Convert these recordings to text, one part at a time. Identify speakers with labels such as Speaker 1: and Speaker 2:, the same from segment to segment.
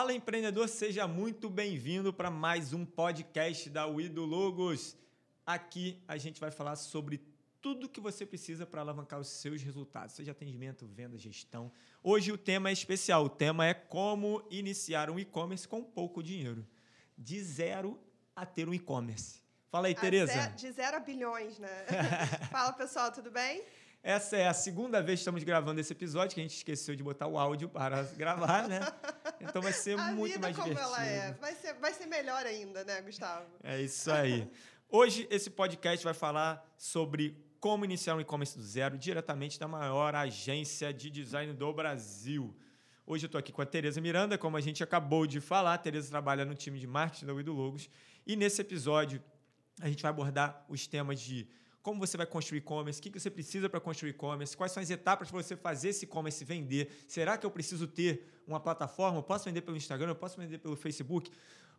Speaker 1: Fala empreendedor, seja muito bem-vindo para mais um podcast da Uido Logos. Aqui a gente vai falar sobre tudo que você precisa para alavancar os seus resultados, seja atendimento, venda, gestão. Hoje o tema é especial, o tema é como iniciar um e-commerce com pouco dinheiro, de zero a ter um e-commerce. Fala aí, Tereza.
Speaker 2: De zero a bilhões, né? Fala, pessoal, tudo bem?
Speaker 1: Essa é a segunda vez que estamos gravando esse episódio, que a gente esqueceu de botar o áudio para gravar, né? Então vai ser
Speaker 2: a
Speaker 1: muito
Speaker 2: vida
Speaker 1: mais
Speaker 2: como
Speaker 1: divertido.
Speaker 2: ela é. Vai ser, vai ser melhor ainda, né, Gustavo?
Speaker 1: É isso aí. Hoje esse podcast vai falar sobre como iniciar um e-commerce do zero diretamente da maior agência de design do Brasil. Hoje eu estou aqui com a Tereza Miranda, como a gente acabou de falar. A Tereza trabalha no time de marketing da Wido Logos. E nesse episódio a gente vai abordar os temas de como você vai construir e-commerce, o que você precisa para construir e-commerce, quais são as etapas para você fazer esse e-commerce vender. Será que eu preciso ter uma plataforma? Eu posso vender pelo Instagram? Eu posso vender pelo Facebook?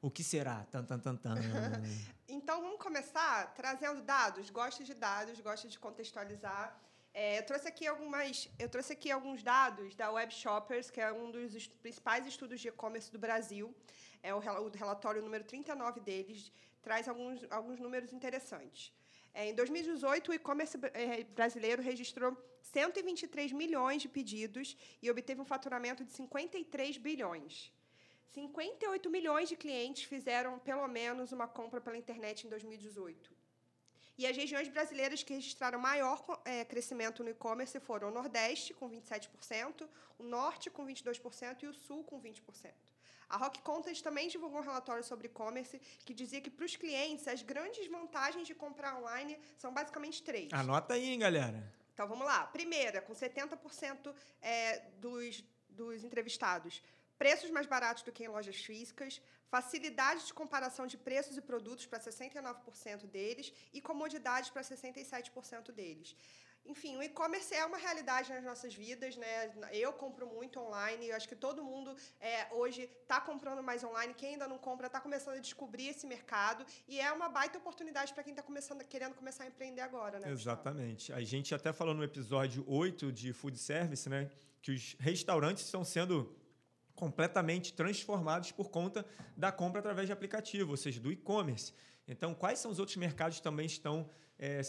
Speaker 1: O que será? Tan, tan, tan, tan.
Speaker 2: então vamos começar trazendo dados. Gosto de dados, gosto de contextualizar. É, eu trouxe aqui algumas, eu trouxe aqui alguns dados da Web Shoppers, que é um dos est principais estudos de e-commerce do Brasil. É o, o relatório número 39 deles traz alguns, alguns números interessantes. É, em 2018, o e-commerce é, brasileiro registrou 123 milhões de pedidos e obteve um faturamento de 53 bilhões. 58 milhões de clientes fizeram pelo menos uma compra pela internet em 2018. E as regiões brasileiras que registraram maior é, crescimento no e-commerce foram o Nordeste, com 27%, o Norte, com 22%, e o Sul, com 20%. A Rock Content também divulgou um relatório sobre e-commerce que dizia que para os clientes as grandes vantagens de comprar online são basicamente três.
Speaker 1: Anota aí, hein, galera.
Speaker 2: Então vamos lá. Primeira, com 70% é, dos, dos entrevistados. Preços mais baratos do que em lojas físicas, facilidade de comparação de preços e produtos para 69% deles e comodidade para 67% deles. Enfim, o e-commerce é uma realidade nas nossas vidas, né? Eu compro muito online, eu acho que todo mundo é, hoje está comprando mais online. Quem ainda não compra está começando a descobrir esse mercado e é uma baita oportunidade para quem está começando, querendo começar a empreender agora, né?
Speaker 1: Exatamente. A gente até falou no episódio 8 de Food Service, né? Que os restaurantes estão sendo completamente transformados por conta da compra através de aplicativo, ou seja, do e-commerce. Então, quais são os outros mercados que também estão é,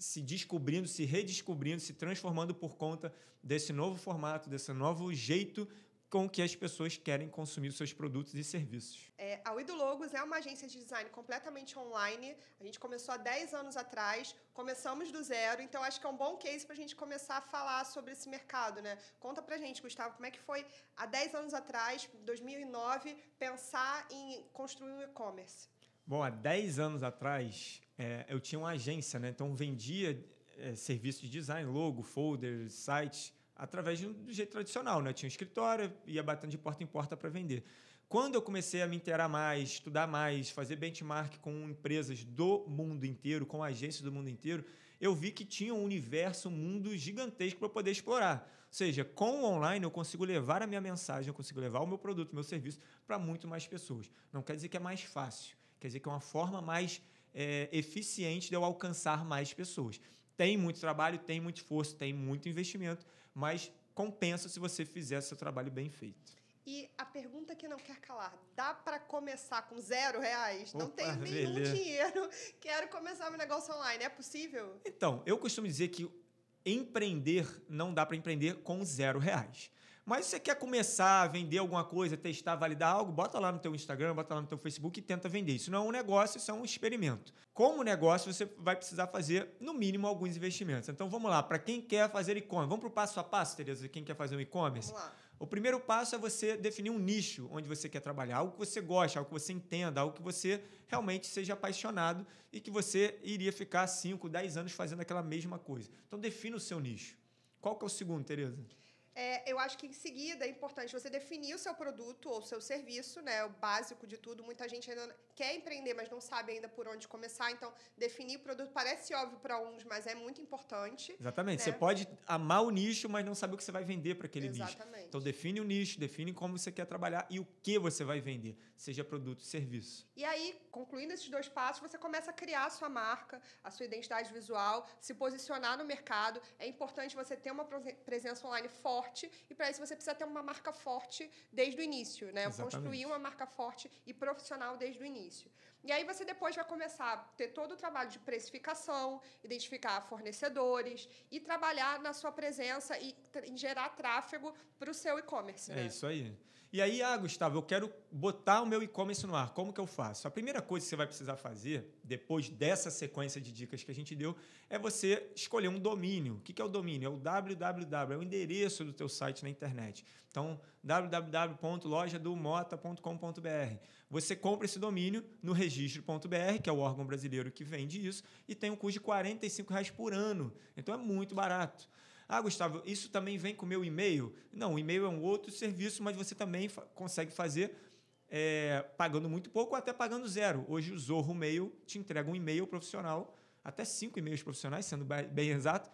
Speaker 1: se descobrindo, se redescobrindo, se transformando por conta desse novo formato, desse novo jeito com que as pessoas querem consumir os seus produtos e serviços.
Speaker 2: É, a Wido Logos é uma agência de design completamente online. A gente começou há 10 anos atrás, começamos do zero, então acho que é um bom case para a gente começar a falar sobre esse mercado. Né? Conta para gente, Gustavo, como é que foi há 10 anos atrás, 2009, pensar em construir um e-commerce?
Speaker 1: Bom, há 10 anos atrás, é, eu tinha uma agência, né? então vendia é, serviços de design, logo, folders, sites, através do jeito tradicional. Né? Eu tinha um escritório, ia batendo de porta em porta para vender. Quando eu comecei a me inteirar mais, estudar mais, fazer benchmark com empresas do mundo inteiro, com agências do mundo inteiro, eu vi que tinha um universo, um mundo gigantesco para poder explorar. Ou seja, com o online eu consigo levar a minha mensagem, eu consigo levar o meu produto, o meu serviço para muito mais pessoas. Não quer dizer que é mais fácil, quer dizer que é uma forma mais é, eficiente de eu alcançar mais pessoas. Tem muito trabalho, tem muito esforço, tem muito investimento, mas compensa se você fizer seu trabalho bem feito.
Speaker 2: E a pergunta que não quer calar: dá para começar com zero reais? Opa, não tenho nenhum beleza. dinheiro, quero começar meu negócio online. É possível?
Speaker 1: Então, eu costumo dizer que empreender não dá para empreender com zero reais. Mas se você quer começar a vender alguma coisa, testar, validar algo, bota lá no teu Instagram, bota lá no teu Facebook e tenta vender. Isso não é um negócio, isso é um experimento. Como negócio, você vai precisar fazer, no mínimo, alguns investimentos. Então, vamos lá. Para quem quer fazer e-commerce, vamos para o passo a passo, Tereza, quem quer fazer um e-commerce?
Speaker 2: Vamos lá.
Speaker 1: O primeiro passo é você definir um nicho onde você quer trabalhar, algo que você gosta, algo que você entenda, algo que você realmente seja apaixonado e que você iria ficar 5, 10 anos fazendo aquela mesma coisa. Então, defina o seu nicho. Qual que é o segundo, Tereza?
Speaker 2: É, eu acho que em seguida é importante você definir o seu produto ou o seu serviço, né? O básico de tudo. Muita gente ainda quer empreender, mas não sabe ainda por onde começar. Então, definir o produto parece óbvio para uns, mas é muito importante.
Speaker 1: Exatamente. Né? Você pode amar o nicho, mas não saber o que você vai vender para aquele
Speaker 2: Exatamente.
Speaker 1: nicho. Então, define o nicho, define como você quer trabalhar e o que você vai vender, seja produto ou serviço.
Speaker 2: E aí, concluindo esses dois passos, você começa a criar a sua marca, a sua identidade visual, se posicionar no mercado. É importante você ter uma presença online forte forte, e para isso você precisa ter uma marca forte desde o início, né?
Speaker 1: Exatamente.
Speaker 2: Construir uma marca forte e profissional desde o início. E aí você depois vai começar a ter todo o trabalho de precificação, identificar fornecedores e trabalhar na sua presença e gerar tráfego para o seu e-commerce.
Speaker 1: É
Speaker 2: né?
Speaker 1: isso aí. E aí, ah, Gustavo, eu quero botar o meu e-commerce no ar. Como que eu faço? A primeira coisa que você vai precisar fazer, depois dessa sequência de dicas que a gente deu, é você escolher um domínio. O que é o domínio? É o www, é o endereço do teu site na internet. Então, www.lojadomota.com.br. Você compra esse domínio no registro.br, que é o órgão brasileiro que vende isso, e tem um custo de 45 reais por ano. Então, é muito barato. Ah, Gustavo, isso também vem com o meu e-mail? Não, o e-mail é um outro serviço, mas você também fa consegue fazer é, pagando muito pouco ou até pagando zero. Hoje o Zorro Mail te entrega um e-mail profissional, até cinco e-mails profissionais, sendo bem exato,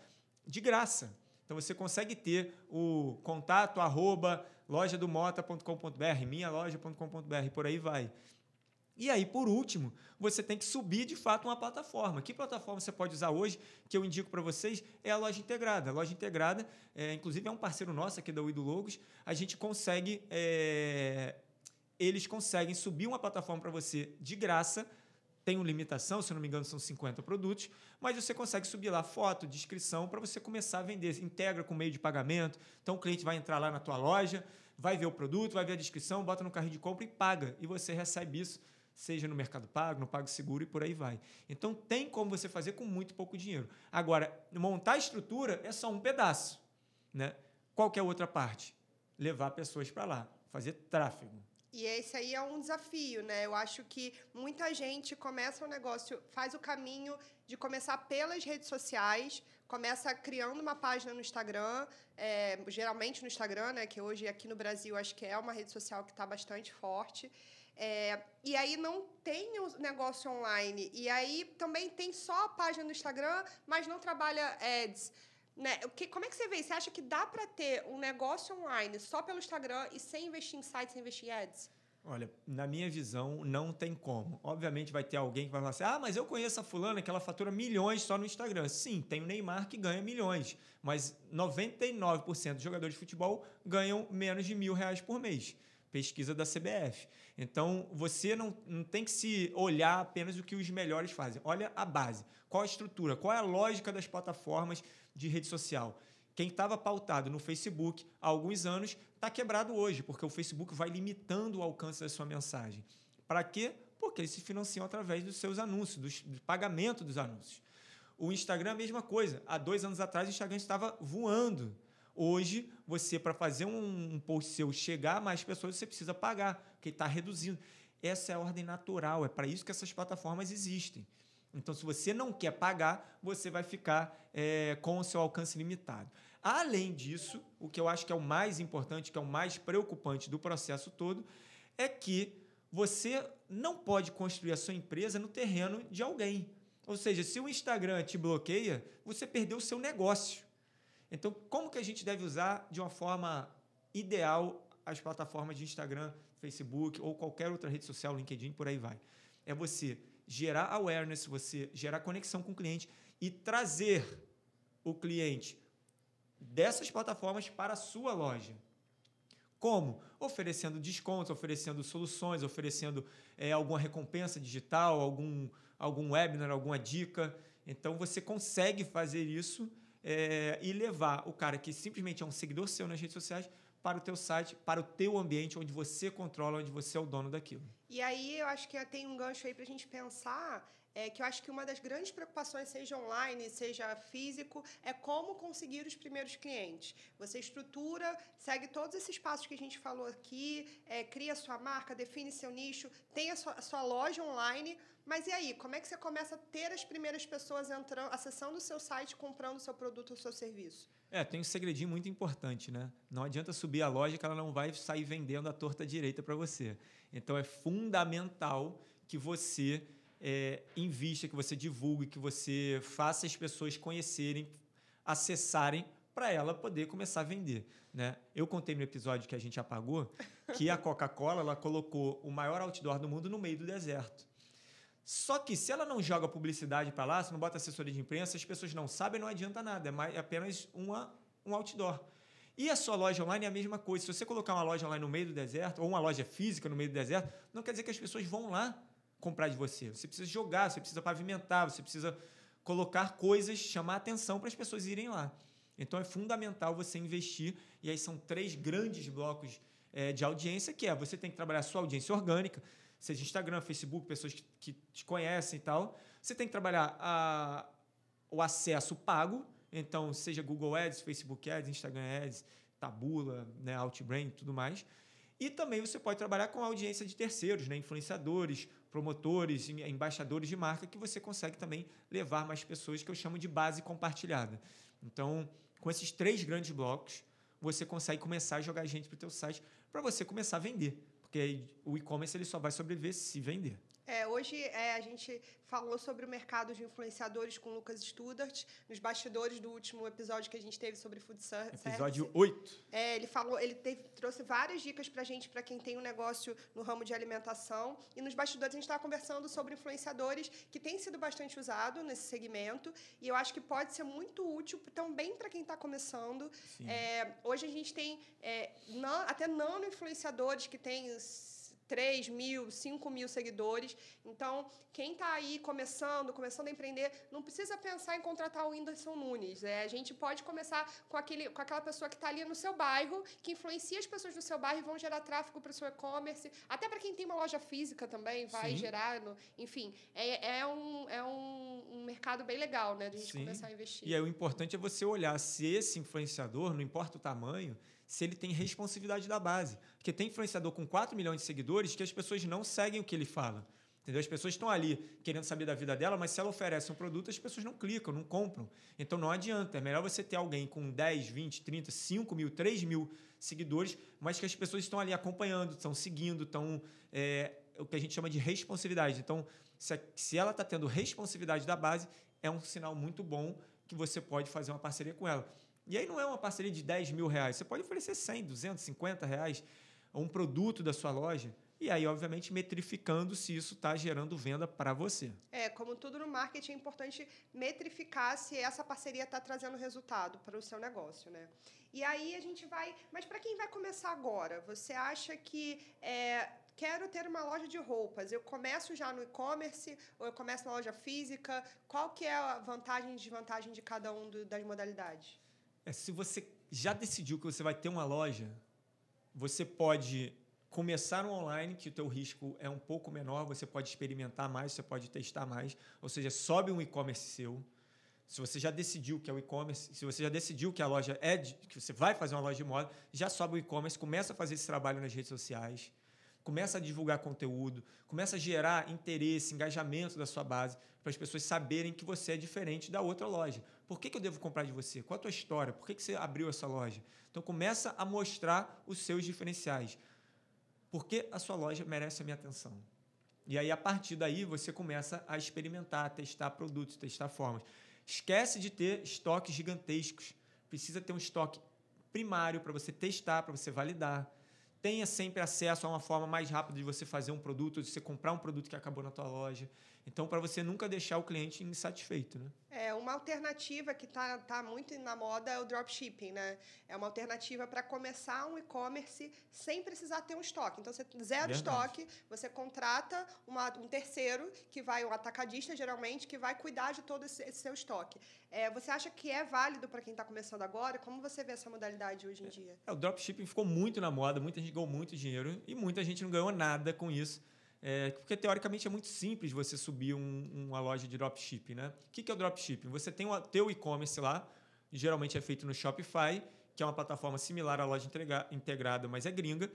Speaker 1: de graça. Então você consegue ter o contato arroba lojadomota.com.br, minhaloja.com.br, por aí vai. E aí, por último, você tem que subir de fato uma plataforma. Que plataforma você pode usar hoje, que eu indico para vocês, é a loja integrada. A loja integrada, é, inclusive, é um parceiro nosso aqui da Uido Logos. A gente consegue. É, eles conseguem subir uma plataforma para você de graça. Tem uma limitação, se não me engano, são 50 produtos, mas você consegue subir lá foto, descrição, para você começar a vender. Integra com meio de pagamento. Então o cliente vai entrar lá na tua loja, vai ver o produto, vai ver a descrição, bota no carrinho de compra e paga. E você recebe isso seja no Mercado Pago, no Pago Seguro e por aí vai. Então tem como você fazer com muito pouco dinheiro. Agora, montar a estrutura é só um pedaço. Né? Qual que é a outra parte? Levar pessoas para lá, fazer tráfego.
Speaker 2: E esse aí é um desafio, né? Eu acho que muita gente começa um negócio, faz o caminho de começar pelas redes sociais, começa criando uma página no Instagram, é, geralmente no Instagram, né? Que hoje aqui no Brasil acho que é uma rede social que está bastante forte. É, e aí não tem o negócio online. E aí também tem só a página no Instagram, mas não trabalha ads. Né? Que, como é que você vê? Você acha que dá para ter um negócio online só pelo Instagram e sem investir em sites, sem investir em ads?
Speaker 1: Olha, na minha visão, não tem como. Obviamente vai ter alguém que vai falar assim: ah, mas eu conheço a fulana que ela fatura milhões só no Instagram. Sim, tem o Neymar que ganha milhões, mas 99% dos jogadores de futebol ganham menos de mil reais por mês pesquisa da CBF. Então, você não, não tem que se olhar apenas o que os melhores fazem. Olha a base. Qual a estrutura? Qual é a lógica das plataformas de rede social? Quem estava pautado no Facebook há alguns anos está quebrado hoje, porque o Facebook vai limitando o alcance da sua mensagem. Para quê? Porque eles se financiam através dos seus anúncios, dos, do pagamento dos anúncios. O Instagram é a mesma coisa. Há dois anos atrás, o Instagram estava voando Hoje, você, para fazer um, post seu chegar a mais pessoas, você precisa pagar, porque está reduzindo. Essa é a ordem natural, é para isso que essas plataformas existem. Então, se você não quer pagar, você vai ficar é, com o seu alcance limitado. Além disso, o que eu acho que é o mais importante, que é o mais preocupante do processo todo, é que você não pode construir a sua empresa no terreno de alguém. Ou seja, se o Instagram te bloqueia, você perdeu o seu negócio. Então, como que a gente deve usar de uma forma ideal as plataformas de Instagram, Facebook ou qualquer outra rede social, LinkedIn, por aí vai? É você gerar awareness, você gerar conexão com o cliente e trazer o cliente dessas plataformas para a sua loja. Como? Oferecendo descontos, oferecendo soluções, oferecendo é, alguma recompensa digital, algum, algum webinar, alguma dica. Então você consegue fazer isso é, e levar o cara que simplesmente é um seguidor seu nas redes sociais para o teu site, para o teu ambiente onde você controla, onde você é o dono daquilo.
Speaker 2: E aí eu acho que tem um gancho aí para a gente pensar é que eu acho que uma das grandes preocupações, seja online, seja físico, é como conseguir os primeiros clientes. Você estrutura, segue todos esses passos que a gente falou aqui, é, cria sua marca, define seu nicho, tem a sua, a sua loja online, mas e aí, como é que você começa a ter as primeiras pessoas entrando, acessando o seu site, comprando o seu produto ou seu serviço?
Speaker 1: É, tem um segredinho muito importante, né? Não adianta subir a loja que ela não vai sair vendendo a torta direita para você. Então é fundamental que você é, invista, que você divulgue, que você faça as pessoas conhecerem, acessarem para ela poder começar a vender. Né? Eu contei no episódio que a gente apagou que a Coca-Cola ela colocou o maior outdoor do mundo no meio do deserto. Só que se ela não joga publicidade para lá, se não bota assessoria de imprensa, as pessoas não sabem, não adianta nada. É, mais, é apenas uma, um outdoor. E a sua loja online é a mesma coisa. Se você colocar uma loja online no meio do deserto, ou uma loja física no meio do deserto, não quer dizer que as pessoas vão lá comprar de você. Você precisa jogar, você precisa pavimentar, você precisa colocar coisas, chamar atenção para as pessoas irem lá. Então é fundamental você investir, e aí são três grandes blocos é, de audiência, que é você tem que trabalhar a sua audiência orgânica, seja Instagram, Facebook, pessoas que, que te conhecem e tal. Você tem que trabalhar a, o acesso pago, então seja Google Ads, Facebook Ads, Instagram Ads, Tabula, né, Outbrain tudo mais. E também você pode trabalhar com audiência de terceiros, né, influenciadores, promotores, embaixadores de marca, que você consegue também levar mais pessoas, que eu chamo de base compartilhada. Então, com esses três grandes blocos, você consegue começar a jogar gente para o teu site para você começar a vender. Porque o e-commerce ele só vai sobreviver se vender.
Speaker 2: É, hoje é, a gente falou sobre o mercado de influenciadores com o Lucas Studart, nos bastidores do último episódio que a gente teve sobre food service.
Speaker 1: Episódio 8.
Speaker 2: É, ele falou, ele teve, trouxe várias dicas para a gente, para quem tem um negócio no ramo de alimentação. E nos bastidores a gente estava conversando sobre influenciadores que tem sido bastante usado nesse segmento. E eu acho que pode ser muito útil também para quem está começando. É, hoje a gente tem é, nan, até nano influenciadores que têm 3 mil, 5 mil seguidores. Então, quem está aí começando, começando a empreender, não precisa pensar em contratar o Whindersson Nunes. É, a gente pode começar com, aquele, com aquela pessoa que está ali no seu bairro, que influencia as pessoas do seu bairro e vão gerar tráfego para o seu e-commerce. Até para quem tem uma loja física também, vai Sim. gerar. No, enfim, é, é, um, é um, um mercado bem legal, né? De a gente Sim. começar a investir.
Speaker 1: E aí, o importante é você olhar se esse influenciador, não importa o tamanho, se ele tem responsividade da base. Porque tem influenciador com 4 milhões de seguidores que as pessoas não seguem o que ele fala. Entendeu? As pessoas estão ali querendo saber da vida dela, mas se ela oferece um produto, as pessoas não clicam, não compram. Então não adianta. É melhor você ter alguém com 10, 20, 30, 5 mil, 3 mil seguidores, mas que as pessoas estão ali acompanhando, estão seguindo, estão. É, o que a gente chama de responsividade. Então, se, se ela está tendo responsividade da base, é um sinal muito bom que você pode fazer uma parceria com ela. E aí não é uma parceria de 10 mil reais. Você pode oferecer 100, 250 reais a um produto da sua loja. E aí, obviamente, metrificando se isso está gerando venda para você.
Speaker 2: É, como tudo no marketing, é importante metrificar se essa parceria está trazendo resultado para o seu negócio, né? E aí a gente vai... Mas para quem vai começar agora, você acha que... É, quero ter uma loja de roupas. Eu começo já no e-commerce ou eu começo na loja física? Qual que é a vantagem e desvantagem de cada um do, das modalidades?
Speaker 1: É, se você já decidiu que você vai ter uma loja, você pode começar no online, que o teu risco é um pouco menor, você pode experimentar mais, você pode testar mais, ou seja, sobe um e-commerce seu. Se você já decidiu que é o e-commerce, se você já decidiu que a loja é de, que você vai fazer uma loja de moda, já sobe o e-commerce, começa a fazer esse trabalho nas redes sociais, começa a divulgar conteúdo, começa a gerar interesse, engajamento da sua base, para as pessoas saberem que você é diferente da outra loja. Por que, que eu devo comprar de você? Qual a tua história? Por que, que você abriu essa loja? Então começa a mostrar os seus diferenciais. Por que a sua loja merece a minha atenção? E aí, a partir daí, você começa a experimentar, testar produtos, testar formas. Esquece de ter estoques gigantescos. Precisa ter um estoque primário para você testar, para você validar. Tenha sempre acesso a uma forma mais rápida de você fazer um produto, de você comprar um produto que acabou na tua loja. Então, para você nunca deixar o cliente insatisfeito, né?
Speaker 2: É, uma alternativa que está tá muito na moda é o dropshipping, né? É uma alternativa para começar um e-commerce sem precisar ter um estoque. Então, você zero Verdade. estoque, você contrata uma, um terceiro, que vai, um atacadista, geralmente, que vai cuidar de todo esse, esse seu estoque. É, você acha que é válido para quem está começando agora? Como você vê essa modalidade hoje em dia?
Speaker 1: É, o dropshipping ficou muito na moda, muita gente ganhou muito dinheiro e muita gente não ganhou nada com isso. É, porque teoricamente é muito simples você subir um, uma loja de dropshipping, né? O que, que é o dropshipping? Você tem o teu e-commerce lá, geralmente é feito no Shopify, que é uma plataforma similar à loja integrada, mas é gringa.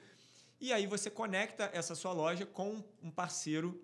Speaker 1: E aí você conecta essa sua loja com um parceiro,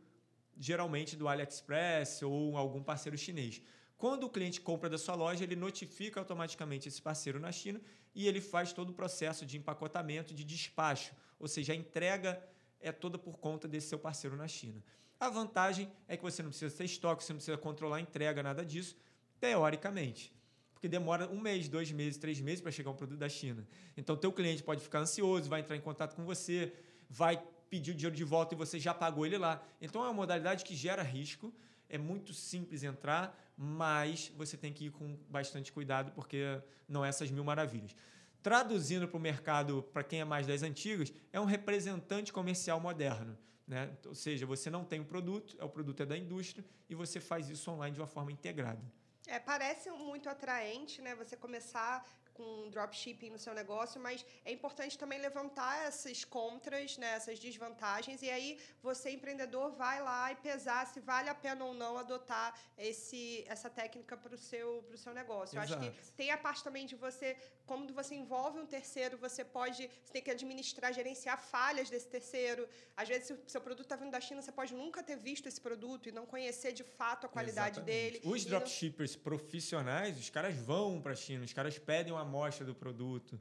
Speaker 1: geralmente do AliExpress ou algum parceiro chinês. Quando o cliente compra da sua loja, ele notifica automaticamente esse parceiro na China e ele faz todo o processo de empacotamento, de despacho, ou seja, a entrega é toda por conta desse seu parceiro na China. A vantagem é que você não precisa ter estoque, você não precisa controlar a entrega, nada disso, teoricamente. Porque demora um mês, dois meses, três meses para chegar um produto da China. Então, teu cliente pode ficar ansioso, vai entrar em contato com você, vai pedir o dinheiro de volta e você já pagou ele lá. Então, é uma modalidade que gera risco. É muito simples entrar, mas você tem que ir com bastante cuidado, porque não é essas mil maravilhas. Traduzindo para o mercado, para quem é mais das antigas, é um representante comercial moderno. Né? Ou seja, você não tem o um produto, é o produto é da indústria e você faz isso online de uma forma integrada.
Speaker 2: É, parece muito atraente, né? Você começar com dropshipping no seu negócio, mas é importante também levantar essas contras, né, essas desvantagens, e aí você, empreendedor, vai lá e pesar se vale a pena ou não adotar esse, essa técnica para o seu, seu negócio. Exato. Eu acho que tem a parte também de você, quando você envolve um terceiro, você pode, você tem que administrar, gerenciar falhas desse terceiro. Às vezes, se o seu produto está vindo da China, você pode nunca ter visto esse produto e não conhecer de fato a qualidade
Speaker 1: Exatamente.
Speaker 2: dele.
Speaker 1: Os dropshippers não... profissionais, os caras vão para a China, os caras pedem uma amostra do produto.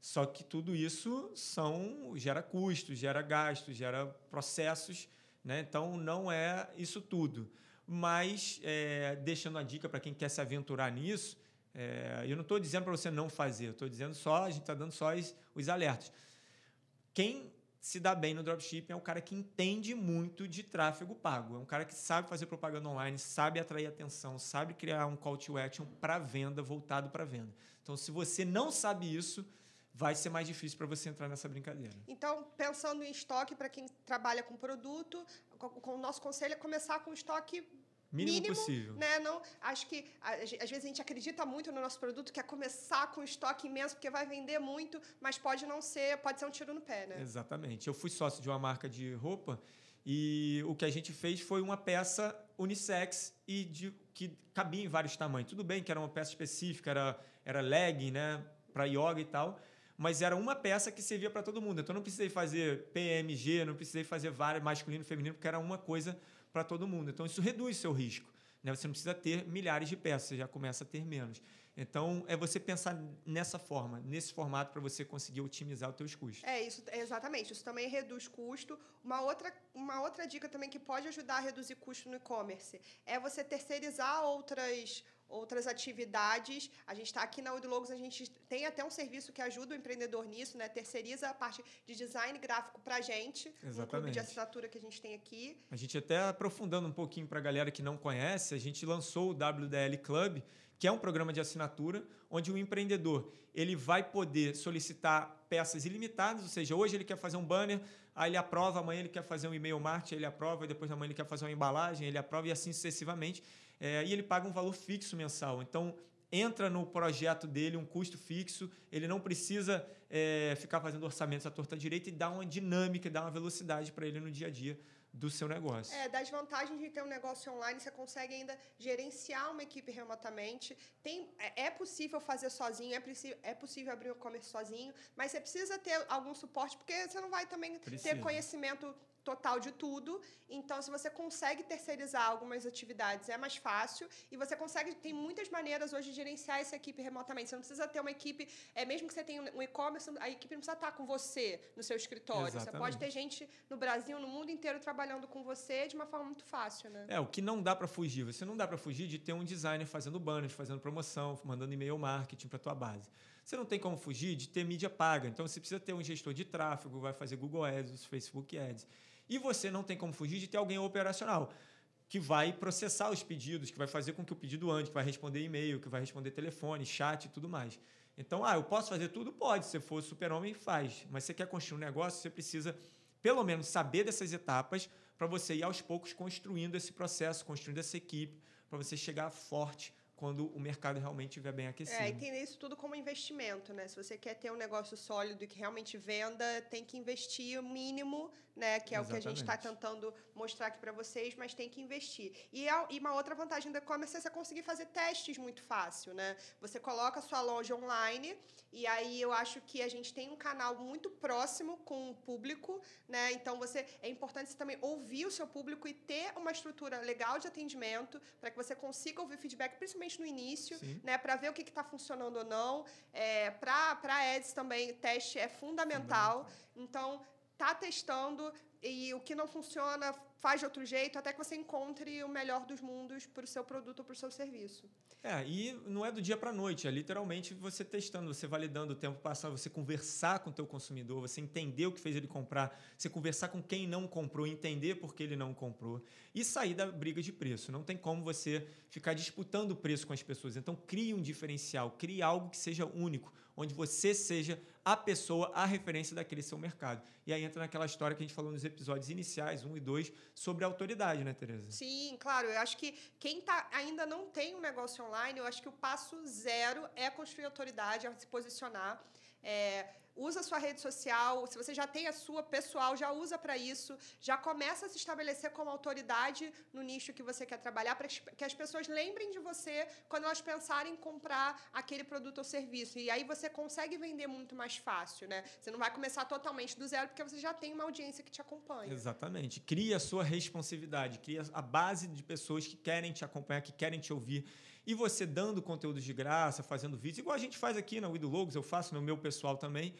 Speaker 1: Só que tudo isso são gera custos, gera gastos, gera processos, né? Então não é isso tudo. Mas é, deixando a dica para quem quer se aventurar nisso, é, eu não estou dizendo para você não fazer, estou dizendo só, a gente está dando só os, os alertas. Quem se dá bem no dropshipping é um cara que entende muito de tráfego pago. É um cara que sabe fazer propaganda online, sabe atrair atenção, sabe criar um call to action para venda, voltado para venda. Então, se você não sabe isso, vai ser mais difícil para você entrar nessa brincadeira.
Speaker 2: Então, pensando em estoque para quem trabalha com produto, o nosso conselho é começar com estoque
Speaker 1: Mínimo, mínimo, possível.
Speaker 2: Né? Não, acho que às vezes a gente acredita muito no nosso produto, que é começar com estoque imenso, porque vai vender muito, mas pode não ser, pode ser um tiro no pé, né?
Speaker 1: Exatamente. Eu fui sócio de uma marca de roupa e o que a gente fez foi uma peça unissex e de, que cabia em vários tamanhos. Tudo bem que era uma peça específica, era, era legging, né? Para yoga e tal mas era uma peça que servia para todo mundo. Então não precisei fazer PMG, não precisei fazer várias masculino e feminino, porque era uma coisa para todo mundo. Então, isso reduz seu risco. Né? Você não precisa ter milhares de peças, você já começa a ter menos. Então, é você pensar nessa forma, nesse formato, para você conseguir otimizar os seus custos.
Speaker 2: É, isso, exatamente. Isso também reduz custo. Uma outra, uma outra dica também que pode ajudar a reduzir custo no e-commerce é você terceirizar outras outras atividades. A gente está aqui na Udlogos, a gente tem até um serviço que ajuda o empreendedor nisso, né? Terceiriza a parte de design gráfico para a gente,
Speaker 1: Exatamente.
Speaker 2: um clube de assinatura que a gente tem aqui.
Speaker 1: A gente até aprofundando um pouquinho para a galera que não conhece, a gente lançou o WDL Club, que é um programa de assinatura onde o empreendedor ele vai poder solicitar peças ilimitadas, ou seja, hoje ele quer fazer um banner, aí ele aprova, amanhã ele quer fazer um e-mail marketing, ele aprova, e depois amanhã ele quer fazer uma embalagem, ele aprova e assim sucessivamente é, e ele paga um valor fixo mensal. Então, entra no projeto dele um custo fixo, ele não precisa é, ficar fazendo orçamentos à torta direita e dá uma dinâmica, dá uma velocidade para ele no dia a dia do seu negócio.
Speaker 2: É, das vantagens de ter um negócio online, você consegue ainda gerenciar uma equipe remotamente. Tem, é, é possível fazer sozinho, é, é possível abrir o e-commerce sozinho, mas você precisa ter algum suporte, porque você não vai também precisa. ter conhecimento total de tudo. Então, se você consegue terceirizar algumas atividades, é mais fácil. E você consegue. Tem muitas maneiras hoje de gerenciar essa equipe remotamente. Você não precisa ter uma equipe. É, mesmo que você tenha um e-commerce, a equipe não precisa estar com você no seu escritório. Exatamente. Você pode ter gente no Brasil, no mundo inteiro, trabalhando com você de uma forma muito fácil. Né?
Speaker 1: É, o que não dá para fugir. Você não dá para fugir de ter um designer fazendo banners, fazendo promoção, mandando e-mail marketing para tua base. Você não tem como fugir de ter mídia paga. Então, você precisa ter um gestor de tráfego, vai fazer Google Ads, Facebook Ads. E você não tem como fugir de ter alguém operacional que vai processar os pedidos, que vai fazer com que o pedido ande, que vai responder e-mail, que vai responder telefone, chat e tudo mais. Então, ah, eu posso fazer tudo? Pode. Se for super-homem, faz. Mas você quer construir um negócio, você precisa, pelo menos, saber dessas etapas para você ir aos poucos construindo esse processo, construindo essa equipe, para você chegar forte quando o mercado realmente estiver bem aquecido.
Speaker 2: É, entender isso tudo como investimento, né? Se você quer ter um negócio sólido e que realmente venda, tem que investir o mínimo né? Que é Exatamente. o que a gente está tentando mostrar aqui para vocês, mas tem que investir. E, a, e uma outra vantagem do e-commerce é você conseguir fazer testes muito fácil, né? Você coloca a sua loja online e aí eu acho que a gente tem um canal muito próximo com o público, né? Então você é importante você também ouvir o seu público e ter uma estrutura legal de atendimento para que você consiga ouvir feedback, principalmente no início, Sim. né? Para ver o que está funcionando ou não. É, para ads também, teste é fundamental. fundamental. Então, tá testando, e o que não funciona faz de outro jeito, até que você encontre o melhor dos mundos para o seu produto ou para o seu serviço.
Speaker 1: É, e não é do dia para a noite, é literalmente você testando, você validando o tempo passado, você conversar com o teu consumidor, você entender o que fez ele comprar, você conversar com quem não comprou, entender por que ele não comprou e sair da briga de preço. Não tem como você ficar disputando o preço com as pessoas. Então, crie um diferencial, crie algo que seja único, onde você seja a pessoa, a referência daquele seu mercado. E aí entra naquela história que a gente falou nos episódios iniciais, um e dois, sobre a autoridade, né, Tereza?
Speaker 2: Sim, claro. Eu acho que quem tá, ainda não tem um negócio online, eu acho que o passo zero é construir autoridade, é se posicionar. É, usa a sua rede social, se você já tem a sua pessoal, já usa para isso, já começa a se estabelecer como autoridade no nicho que você quer trabalhar, para que as pessoas lembrem de você quando elas pensarem em comprar aquele produto ou serviço. E aí você consegue vender muito mais fácil, né? Você não vai começar totalmente do zero, porque você já tem uma audiência que te acompanha.
Speaker 1: Exatamente. Cria a sua responsividade, cria a base de pessoas que querem te acompanhar, que querem te ouvir. E você dando conteúdos de graça, fazendo vídeos, igual a gente faz aqui na Wido Logos, eu faço no meu pessoal também,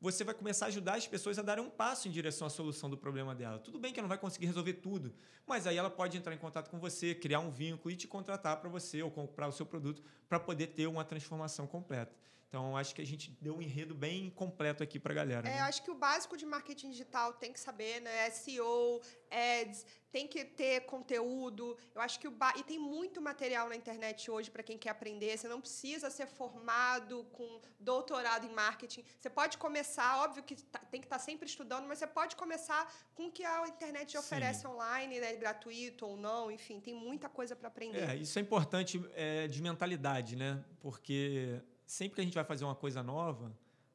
Speaker 1: você vai começar a ajudar as pessoas a darem um passo em direção à solução do problema dela. Tudo bem que ela não vai conseguir resolver tudo, mas aí ela pode entrar em contato com você, criar um vínculo e te contratar para você ou comprar o seu produto para poder ter uma transformação completa. Então, acho que a gente deu um enredo bem completo aqui para a galera.
Speaker 2: É,
Speaker 1: né?
Speaker 2: acho que o básico de marketing digital tem que saber, né? SEO, ads, tem que ter conteúdo. Eu acho que o ba... e tem muito material na internet hoje para quem quer aprender. Você não precisa ser formado com doutorado em marketing. Você pode começar, óbvio que tá, tem que estar tá sempre estudando, mas você pode começar com o que a internet oferece Sim. online, né? gratuito ou não. Enfim, tem muita coisa para aprender.
Speaker 1: É, isso é importante é, de mentalidade, né? Porque sempre que a gente vai fazer uma coisa nova,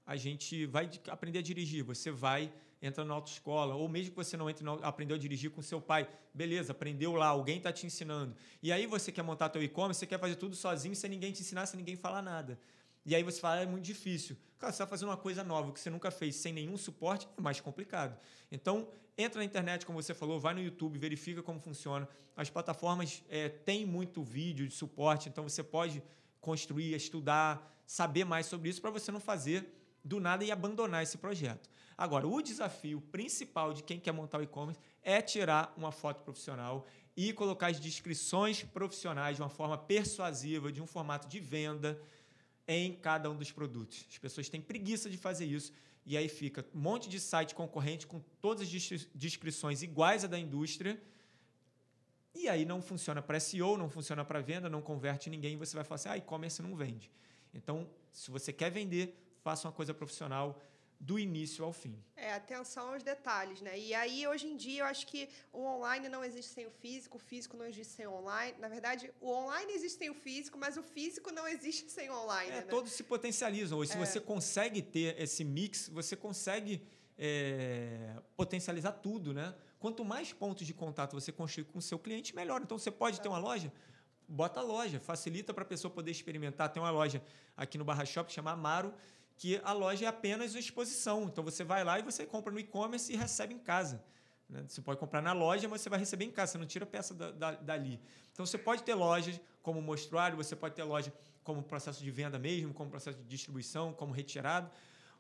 Speaker 1: a gente vai aprender a dirigir. Você vai, entra na autoescola, ou mesmo que você não entre, aprendeu a dirigir com seu pai, beleza, aprendeu lá, alguém está te ensinando. E aí você quer montar teu e-commerce, você quer fazer tudo sozinho, sem ninguém te ensinar, sem ninguém falar nada. E aí você fala, é muito difícil. Claro, você está fazendo uma coisa nova que você nunca fez, sem nenhum suporte, é mais complicado. Então, entra na internet, como você falou, vai no YouTube, verifica como funciona. As plataformas é, têm muito vídeo de suporte, então você pode construir, estudar, saber mais sobre isso para você não fazer do nada e abandonar esse projeto. Agora, o desafio principal de quem quer montar o e-commerce é tirar uma foto profissional e colocar as descrições profissionais de uma forma persuasiva, de um formato de venda em cada um dos produtos. As pessoas têm preguiça de fazer isso e aí fica um monte de site concorrente com todas as descrições iguais à da indústria. E aí não funciona para SEO, não funciona para venda, não converte ninguém, você vai falar assim: "Ah, e-commerce não vende". Então, se você quer vender, faça uma coisa profissional do início ao fim.
Speaker 2: É, atenção aos detalhes, né? E aí, hoje em dia, eu acho que o online não existe sem o físico, o físico não existe sem o online. Na verdade, o online existe sem o físico, mas o físico não existe sem o online. É, né?
Speaker 1: todos se potencializam. Hoje, se é. você consegue ter esse mix, você consegue é, potencializar tudo, né? Quanto mais pontos de contato você construir com o seu cliente, melhor. Então, você pode ter uma loja bota a loja, facilita para a pessoa poder experimentar. Tem uma loja aqui no Barra Shop chamada Amaro, que a loja é apenas exposição. Então você vai lá e você compra no e-commerce e recebe em casa. Né? Você pode comprar na loja, mas você vai receber em casa, você não tira a peça da, da, dali. Então você pode ter lojas como mostruário, você pode ter loja como processo de venda mesmo, como processo de distribuição, como retirado.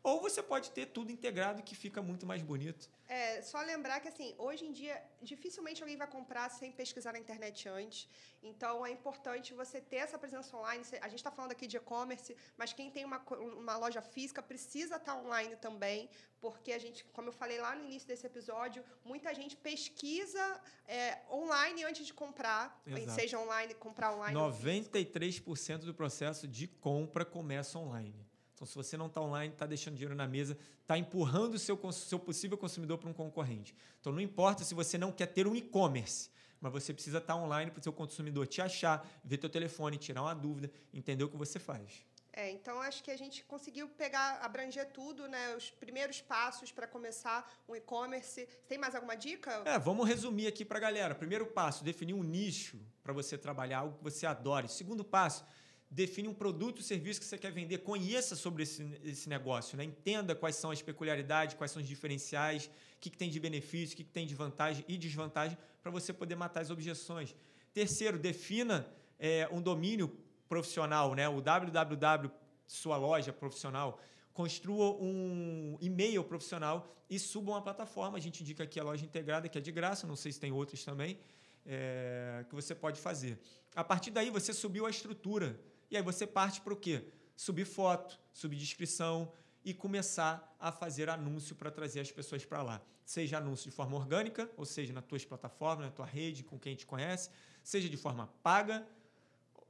Speaker 1: Ou você pode ter tudo integrado que fica muito mais bonito.
Speaker 2: É, só lembrar que assim, hoje em dia, dificilmente alguém vai comprar sem pesquisar na internet antes. Então é importante você ter essa presença online. A gente está falando aqui de e-commerce, mas quem tem uma, uma loja física precisa estar tá online também, porque a gente, como eu falei lá no início desse episódio, muita gente pesquisa é, online antes de comprar, Exato. seja online, comprar online.
Speaker 1: 93% do processo de compra começa online. Então, se você não está online, está deixando dinheiro na mesa, está empurrando o seu, seu possível consumidor para um concorrente. Então, não importa se você não quer ter um e-commerce, mas você precisa estar tá online para o seu consumidor te achar, ver teu telefone, tirar uma dúvida, entender o que você faz.
Speaker 2: É, então acho que a gente conseguiu pegar, abranger tudo, né? Os primeiros passos para começar um e-commerce. Tem mais alguma dica?
Speaker 1: É, vamos resumir aqui para a galera. Primeiro passo, definir um nicho para você trabalhar, algo que você adore. Segundo passo, define um produto ou serviço que você quer vender, conheça sobre esse, esse negócio, né? entenda quais são as peculiaridades, quais são os diferenciais, o que, que tem de benefício, o que, que tem de vantagem e desvantagem, para você poder matar as objeções. Terceiro, defina é, um domínio profissional, né? o www, sua loja profissional. construa um e-mail profissional e suba uma plataforma. A gente indica aqui a loja integrada, que é de graça, não sei se tem outras também, é, que você pode fazer. A partir daí, você subiu a estrutura. E aí você parte para o quê? Subir foto, subir descrição e começar a fazer anúncio para trazer as pessoas para lá. Seja anúncio de forma orgânica, ou seja, nas tuas plataformas, na tua rede, com quem te conhece, seja de forma paga,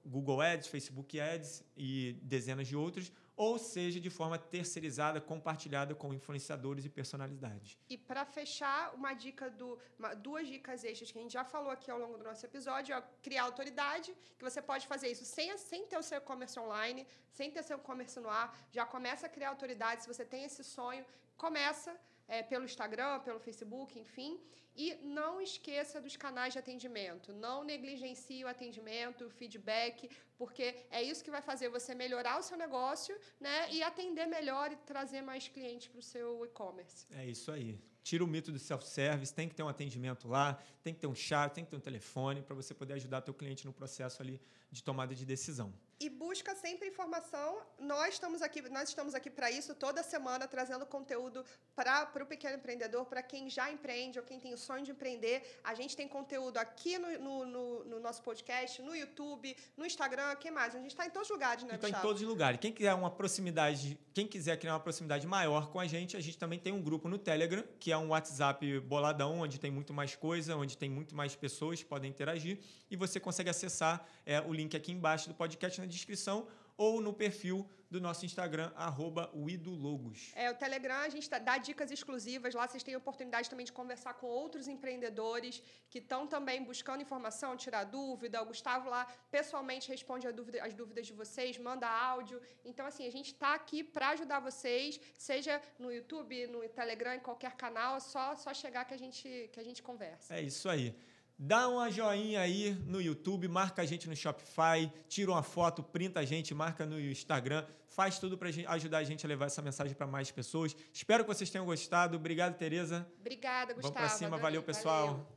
Speaker 1: Google Ads, Facebook Ads e dezenas de outros, ou seja de forma terceirizada, compartilhada com influenciadores e personalidades.
Speaker 2: E para fechar, uma dica do uma, duas dicas extras que a gente já falou aqui ao longo do nosso episódio, é criar autoridade, que você pode fazer isso sem, sem ter o seu e-commerce online, sem ter seu e-commerce no ar, já começa a criar autoridade, se você tem esse sonho, começa é, pelo Instagram, pelo Facebook, enfim. E não esqueça dos canais de atendimento. Não negligencie o atendimento, o feedback, porque é isso que vai fazer você melhorar o seu negócio né, e atender melhor e trazer mais clientes para o seu e-commerce.
Speaker 1: É isso aí. Tira o mito do self-service, tem que ter um atendimento lá, tem que ter um chat, tem que ter um telefone para você poder ajudar teu cliente no processo ali de tomada de decisão
Speaker 2: e busca sempre informação. Nós estamos aqui, nós estamos aqui para isso toda semana trazendo conteúdo para o pequeno empreendedor, para quem já empreende ou quem tem o sonho de empreender. A gente tem conteúdo aqui no, no, no, no nosso podcast, no YouTube, no Instagram, que mais? A gente está em todos os lugares, né,
Speaker 1: Está em todos os lugares. Quem quiser uma proximidade, quem quiser criar uma proximidade maior com a gente, a gente também tem um grupo no Telegram, que é um WhatsApp boladão, onde tem muito mais coisa, onde tem muito mais pessoas que podem interagir e você consegue acessar é, o link aqui embaixo do podcast na descrição ou no perfil do nosso Instagram, arroba Logos.
Speaker 2: É, o Telegram, a gente dá dicas exclusivas. Lá vocês têm a oportunidade também de conversar com outros empreendedores que estão também buscando informação, tirar dúvida. O Gustavo lá pessoalmente responde dúvida, as dúvidas de vocês, manda áudio. Então, assim, a gente está aqui para ajudar vocês, seja no YouTube, no Telegram, em qualquer canal. É só, só chegar que a, gente, que a gente conversa.
Speaker 1: É isso aí. Dá uma joinha aí no YouTube, marca a gente no Shopify, tira uma foto, printa a gente, marca no Instagram, faz tudo para ajudar a gente a levar essa mensagem para mais pessoas. Espero que vocês tenham gostado. Obrigado, Tereza.
Speaker 2: Obrigada, Gustavo.
Speaker 1: Vamos para cima, valeu, pessoal. Valeu.